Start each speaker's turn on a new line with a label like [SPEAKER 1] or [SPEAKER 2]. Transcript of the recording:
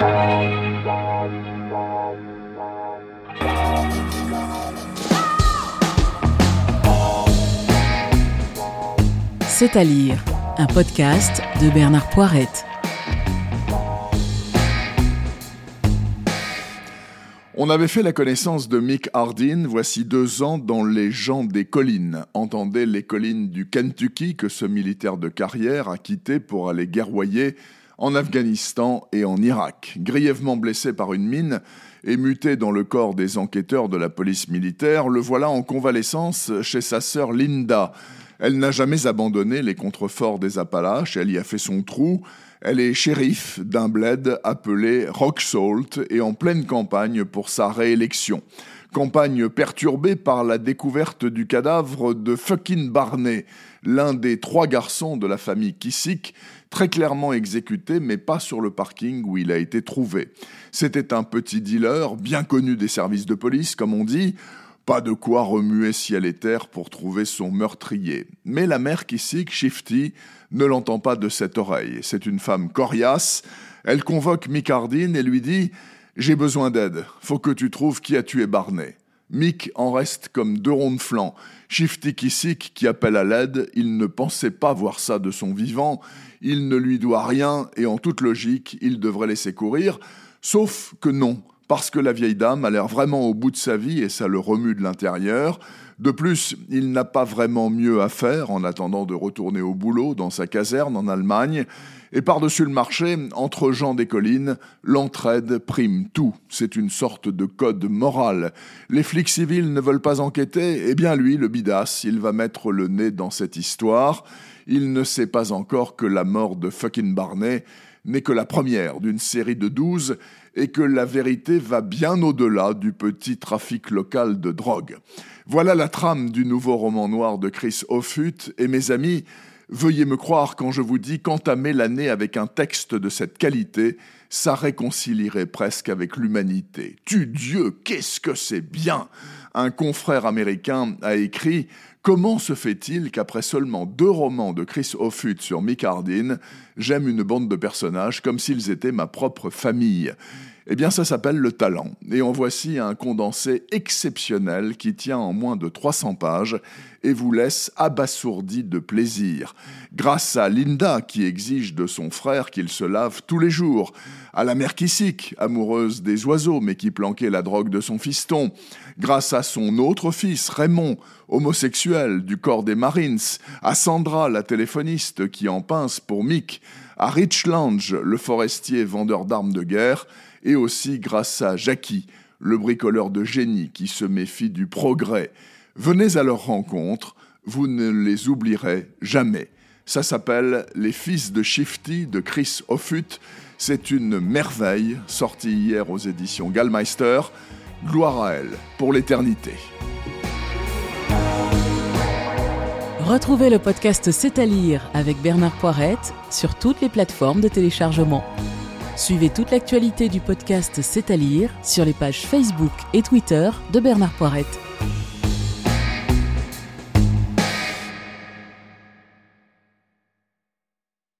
[SPEAKER 1] C'est à lire, un podcast de Bernard Poirette.
[SPEAKER 2] On avait fait la connaissance de Mick Hardin voici deux ans dans Les gens des collines. Entendez les collines du Kentucky que ce militaire de carrière a quitté pour aller guerroyer en Afghanistan et en Irak. Grièvement blessé par une mine et muté dans le corps des enquêteurs de la police militaire, le voilà en convalescence chez sa sœur Linda elle n'a jamais abandonné les contreforts des Appalaches, elle y a fait son trou. Elle est shérif d'un bled appelé Rock Salt et en pleine campagne pour sa réélection. Campagne perturbée par la découverte du cadavre de fucking Barney, l'un des trois garçons de la famille Kissick, très clairement exécuté, mais pas sur le parking où il a été trouvé. C'était un petit dealer, bien connu des services de police, comme on dit, pas de quoi remuer ciel et terre pour trouver son meurtrier. Mais la mère Kissick, Shifty, ne l'entend pas de cette oreille. C'est une femme coriace. Elle convoque Mick Hardin et lui dit J'ai besoin d'aide. Faut que tu trouves qui a tué Barney. Mick en reste comme deux ronds de flanc. Shifty Kissick qui appelle à l'aide, il ne pensait pas voir ça de son vivant, il ne lui doit rien et en toute logique, il devrait laisser courir, sauf que non parce que la vieille dame a l'air vraiment au bout de sa vie et ça le remue de l'intérieur. De plus, il n'a pas vraiment mieux à faire en attendant de retourner au boulot dans sa caserne en Allemagne. Et par-dessus le marché, entre gens des collines, l'entraide prime tout. C'est une sorte de code moral. Les flics civils ne veulent pas enquêter, eh bien lui, le bidas, il va mettre le nez dans cette histoire. Il ne sait pas encore que la mort de fucking Barney n'est que la première d'une série de douze et que la vérité va bien au-delà du petit trafic local de drogue. Voilà la trame du nouveau roman noir de Chris Offutt, et mes amis, veuillez me croire quand je vous dis qu'entamer l'année avec un texte de cette qualité, ça réconcilierait presque avec l'humanité. Tu Dieu, qu'est-ce que c'est bien Un confrère américain a écrit Comment se fait-il qu'après seulement deux romans de Chris Offutt sur Mick j'aime une bande de personnages comme s'ils étaient ma propre famille? Eh bien, ça s'appelle le talent. Et en voici un condensé exceptionnel qui tient en moins de 300 pages et vous laisse abasourdi de plaisir. Grâce à Linda, qui exige de son frère qu'il se lave tous les jours, à la mère Kissick, amoureuse des oiseaux mais qui planquait la drogue de son fiston, grâce à son autre fils, Raymond, homosexuel du corps des Marines, à Sandra, la téléphoniste qui en pince pour Mick, à Rich Lange, le forestier vendeur d'armes de guerre, et aussi grâce à Jackie, le bricoleur de génie qui se méfie du progrès. Venez à leur rencontre, vous ne les oublierez jamais. Ça s'appelle Les Fils de Shifty de Chris Offutt. C'est une merveille, sortie hier aux éditions Gallmeister. Gloire à elle, pour l'éternité.
[SPEAKER 1] Retrouvez le podcast C'est à lire avec Bernard Poirette sur toutes les plateformes de téléchargement. Suivez toute l'actualité du podcast C'est à lire sur les pages Facebook et Twitter de Bernard Poirette.